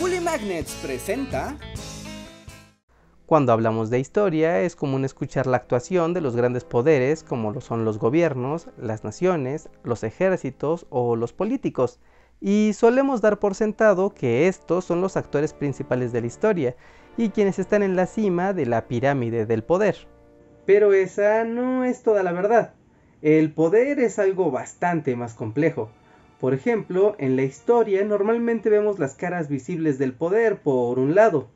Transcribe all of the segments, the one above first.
Bully Magnets presenta... Cuando hablamos de historia es común escuchar la actuación de los grandes poderes como lo son los gobiernos, las naciones, los ejércitos o los políticos, y solemos dar por sentado que estos son los actores principales de la historia y quienes están en la cima de la pirámide del poder. Pero esa no es toda la verdad. El poder es algo bastante más complejo. Por ejemplo, en la historia normalmente vemos las caras visibles del poder por un lado,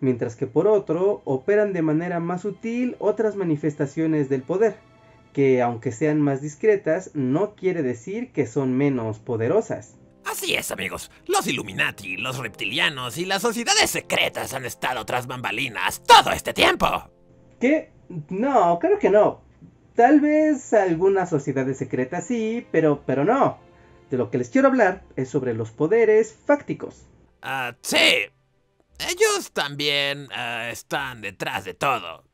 mientras que por otro operan de manera más sutil otras manifestaciones del poder, que aunque sean más discretas, no quiere decir que son menos poderosas. Así es, amigos. Los Illuminati, los reptilianos y las sociedades secretas han estado tras bambalinas todo este tiempo. ¿Qué? No, creo que no. Tal vez algunas sociedades secretas sí, pero, pero no. De lo que les quiero hablar es sobre los poderes fácticos. Ah, sí. Ellos también ah, están detrás de todo.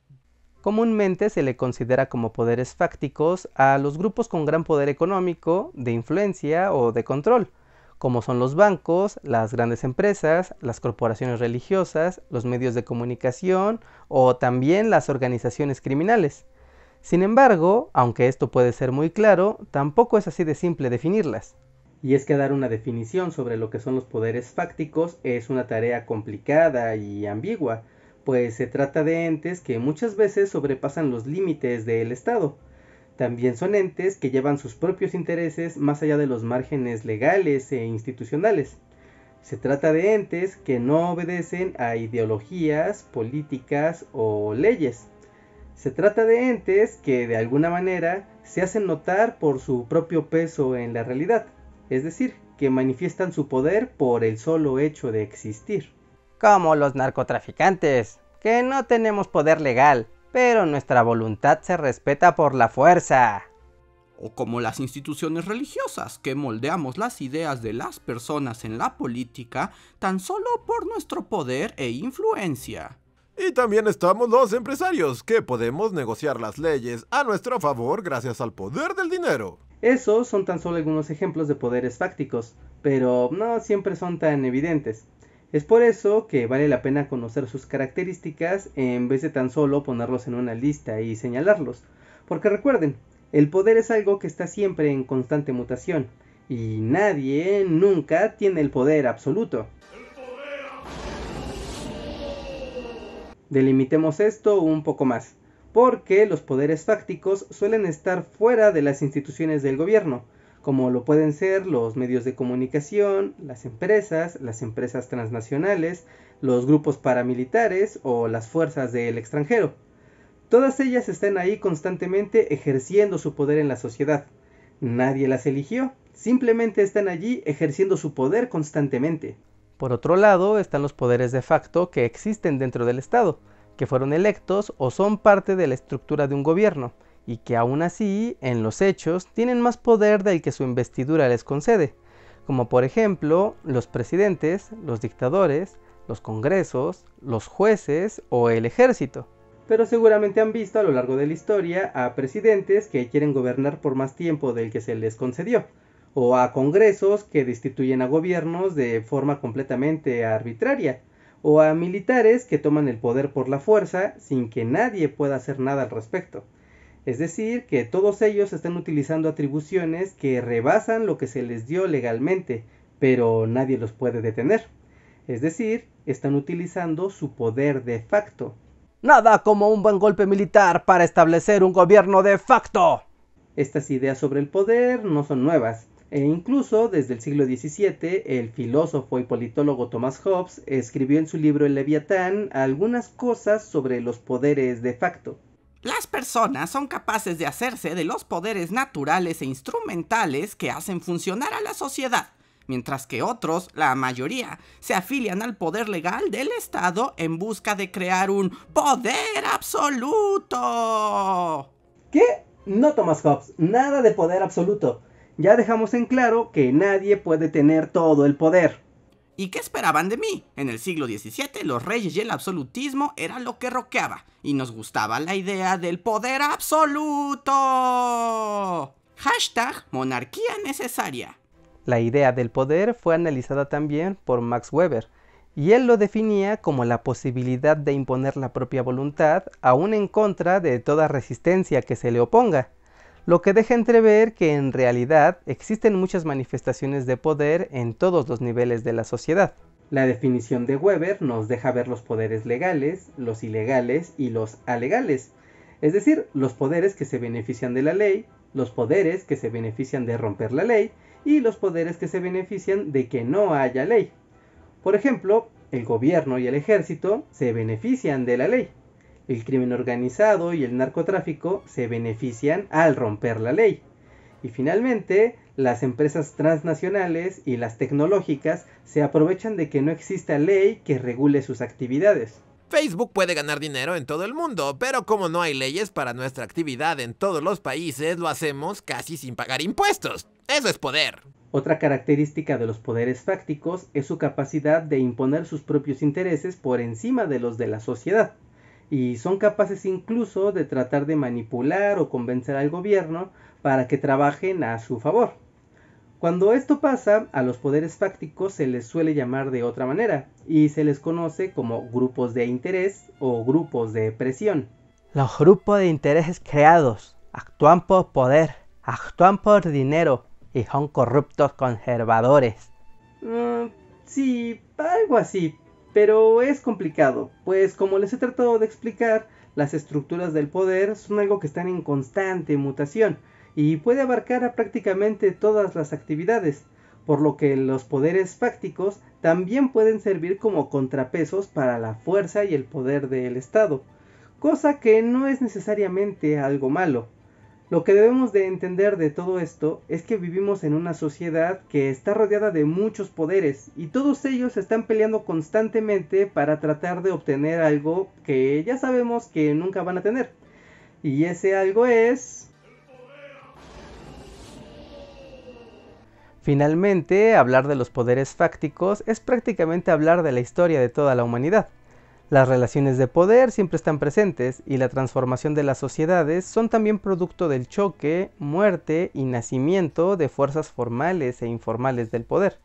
Comúnmente se le considera como poderes fácticos a los grupos con gran poder económico, de influencia o de control, como son los bancos, las grandes empresas, las corporaciones religiosas, los medios de comunicación o también las organizaciones criminales. Sin embargo, aunque esto puede ser muy claro, tampoco es así de simple definirlas. Y es que dar una definición sobre lo que son los poderes fácticos es una tarea complicada y ambigua, pues se trata de entes que muchas veces sobrepasan los límites del Estado. También son entes que llevan sus propios intereses más allá de los márgenes legales e institucionales. Se trata de entes que no obedecen a ideologías, políticas o leyes. Se trata de entes que de alguna manera se hacen notar por su propio peso en la realidad es decir, que manifiestan su poder por el solo hecho de existir. Como los narcotraficantes, que no tenemos poder legal, pero nuestra voluntad se respeta por la fuerza. O como las instituciones religiosas, que moldeamos las ideas de las personas en la política tan solo por nuestro poder e influencia. Y también estamos los empresarios, que podemos negociar las leyes a nuestro favor gracias al poder del dinero. Esos son tan solo algunos ejemplos de poderes fácticos, pero no siempre son tan evidentes. Es por eso que vale la pena conocer sus características en vez de tan solo ponerlos en una lista y señalarlos. Porque recuerden, el poder es algo que está siempre en constante mutación, y nadie nunca tiene el poder absoluto. Delimitemos esto un poco más porque los poderes fácticos suelen estar fuera de las instituciones del gobierno, como lo pueden ser los medios de comunicación, las empresas, las empresas transnacionales, los grupos paramilitares o las fuerzas del extranjero. Todas ellas están ahí constantemente ejerciendo su poder en la sociedad. Nadie las eligió, simplemente están allí ejerciendo su poder constantemente. Por otro lado están los poderes de facto que existen dentro del Estado, que fueron electos o son parte de la estructura de un gobierno, y que aún así, en los hechos, tienen más poder del que su investidura les concede, como por ejemplo los presidentes, los dictadores, los congresos, los jueces o el ejército. Pero seguramente han visto a lo largo de la historia a presidentes que quieren gobernar por más tiempo del que se les concedió, o a congresos que destituyen a gobiernos de forma completamente arbitraria, o a militares que toman el poder por la fuerza sin que nadie pueda hacer nada al respecto. Es decir, que todos ellos están utilizando atribuciones que rebasan lo que se les dio legalmente, pero nadie los puede detener. Es decir, están utilizando su poder de facto. Nada como un buen golpe militar para establecer un gobierno de facto. Estas ideas sobre el poder no son nuevas. E incluso desde el siglo XVII, el filósofo y politólogo Thomas Hobbes escribió en su libro El Leviatán algunas cosas sobre los poderes de facto. Las personas son capaces de hacerse de los poderes naturales e instrumentales que hacen funcionar a la sociedad, mientras que otros, la mayoría, se afilian al poder legal del Estado en busca de crear un poder absoluto. ¿Qué? No, Thomas Hobbes, nada de poder absoluto ya dejamos en claro que nadie puede tener todo el poder. ¿Y qué esperaban de mí? En el siglo XVII los reyes y el absolutismo era lo que roqueaba, y nos gustaba la idea del poder absoluto. Hashtag monarquía necesaria. La idea del poder fue analizada también por Max Weber, y él lo definía como la posibilidad de imponer la propia voluntad, aún en contra de toda resistencia que se le oponga, lo que deja entrever que en realidad existen muchas manifestaciones de poder en todos los niveles de la sociedad. La definición de Weber nos deja ver los poderes legales, los ilegales y los alegales, es decir, los poderes que se benefician de la ley, los poderes que se benefician de romper la ley y los poderes que se benefician de que no haya ley. Por ejemplo, el gobierno y el ejército se benefician de la ley. El crimen organizado y el narcotráfico se benefician al romper la ley. Y finalmente, las empresas transnacionales y las tecnológicas se aprovechan de que no exista ley que regule sus actividades. Facebook puede ganar dinero en todo el mundo, pero como no hay leyes para nuestra actividad en todos los países, lo hacemos casi sin pagar impuestos. Eso es poder. Otra característica de los poderes fácticos es su capacidad de imponer sus propios intereses por encima de los de la sociedad, y son capaces incluso de tratar de manipular o convencer al gobierno para que trabajen a su favor. Cuando esto pasa, a los poderes fácticos se les suele llamar de otra manera, y se les conoce como grupos de interés o grupos de presión. Los grupos de intereses creados actúan por poder, actúan por dinero, y son corruptos conservadores. Mm, sí, algo así, pero es complicado, pues como les he tratado de explicar, las estructuras del poder son algo que están en constante mutación y puede abarcar a prácticamente todas las actividades, por lo que los poderes fácticos también pueden servir como contrapesos para la fuerza y el poder del Estado, cosa que no es necesariamente algo malo, lo que debemos de entender de todo esto es que vivimos en una sociedad que está rodeada de muchos poderes y todos ellos están peleando constantemente para tratar de obtener algo que ya sabemos que nunca van a tener. Y ese algo es... Finalmente, hablar de los poderes fácticos es prácticamente hablar de la historia de toda la humanidad. Las relaciones de poder siempre están presentes y la transformación de las sociedades son también producto del choque, muerte y nacimiento de fuerzas formales e informales del poder.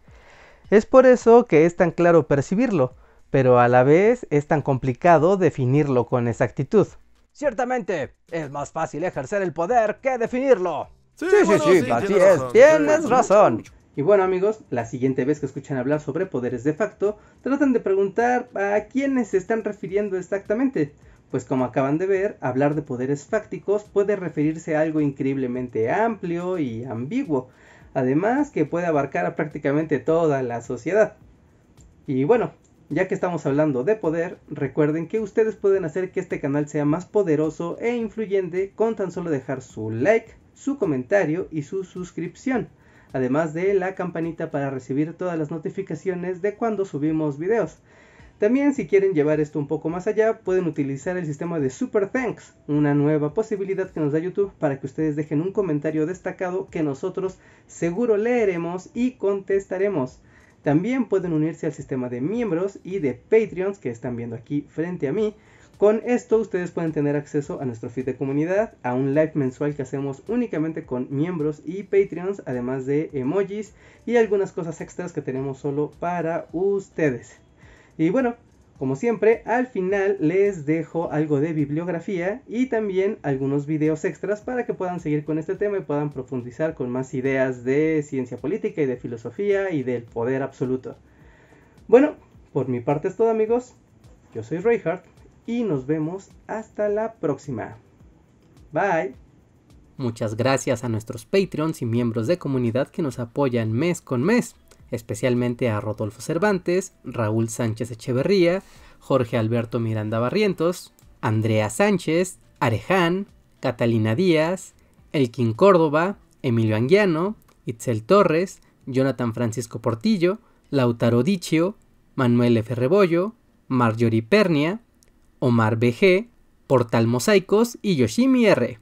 Es por eso que es tan claro percibirlo, pero a la vez es tan complicado definirlo con exactitud. Ciertamente, es más fácil ejercer el poder que definirlo. Sí, Sí, sí, bueno, sí, sí, así tienes es, razón. tienes razón. Y bueno amigos, la siguiente vez que escuchan hablar sobre poderes de facto, tratan de preguntar a quiénes se están refiriendo exactamente. Pues como acaban de ver, hablar de poderes fácticos puede referirse a algo increíblemente amplio y ambiguo, además que puede abarcar a prácticamente toda la sociedad. Y bueno, ya que estamos hablando de poder, recuerden que ustedes pueden hacer que este canal sea más poderoso e influyente con tan solo dejar su like, su comentario y su suscripción además de la campanita para recibir todas las notificaciones de cuando subimos videos. También si quieren llevar esto un poco más allá, pueden utilizar el sistema de Super Thanks, una nueva posibilidad que nos da YouTube para que ustedes dejen un comentario destacado que nosotros seguro leeremos y contestaremos. También pueden unirse al sistema de miembros y de Patreons que están viendo aquí frente a mí, con esto ustedes pueden tener acceso a nuestro feed de comunidad, a un live mensual que hacemos únicamente con miembros y Patreons, además de emojis y algunas cosas extras que tenemos solo para ustedes. Y bueno, como siempre, al final les dejo algo de bibliografía y también algunos videos extras para que puedan seguir con este tema y puedan profundizar con más ideas de ciencia política y de filosofía y del poder absoluto. Bueno, por mi parte es todo amigos. Yo soy Reinhardt y nos vemos hasta la próxima. Bye. Muchas gracias a nuestros Patreons y miembros de comunidad que nos apoyan mes con mes, especialmente a Rodolfo Cervantes, Raúl Sánchez Echeverría, Jorge Alberto Miranda Barrientos, Andrea Sánchez, Areján, Catalina Díaz, Elkin Córdoba, Emilio Anguiano, Itzel Torres, Jonathan Francisco Portillo, Lautaro Dichio, Manuel F. Rebollo, Marjorie Pernia, Omar BG, Portal Mosaicos y Yoshimi R.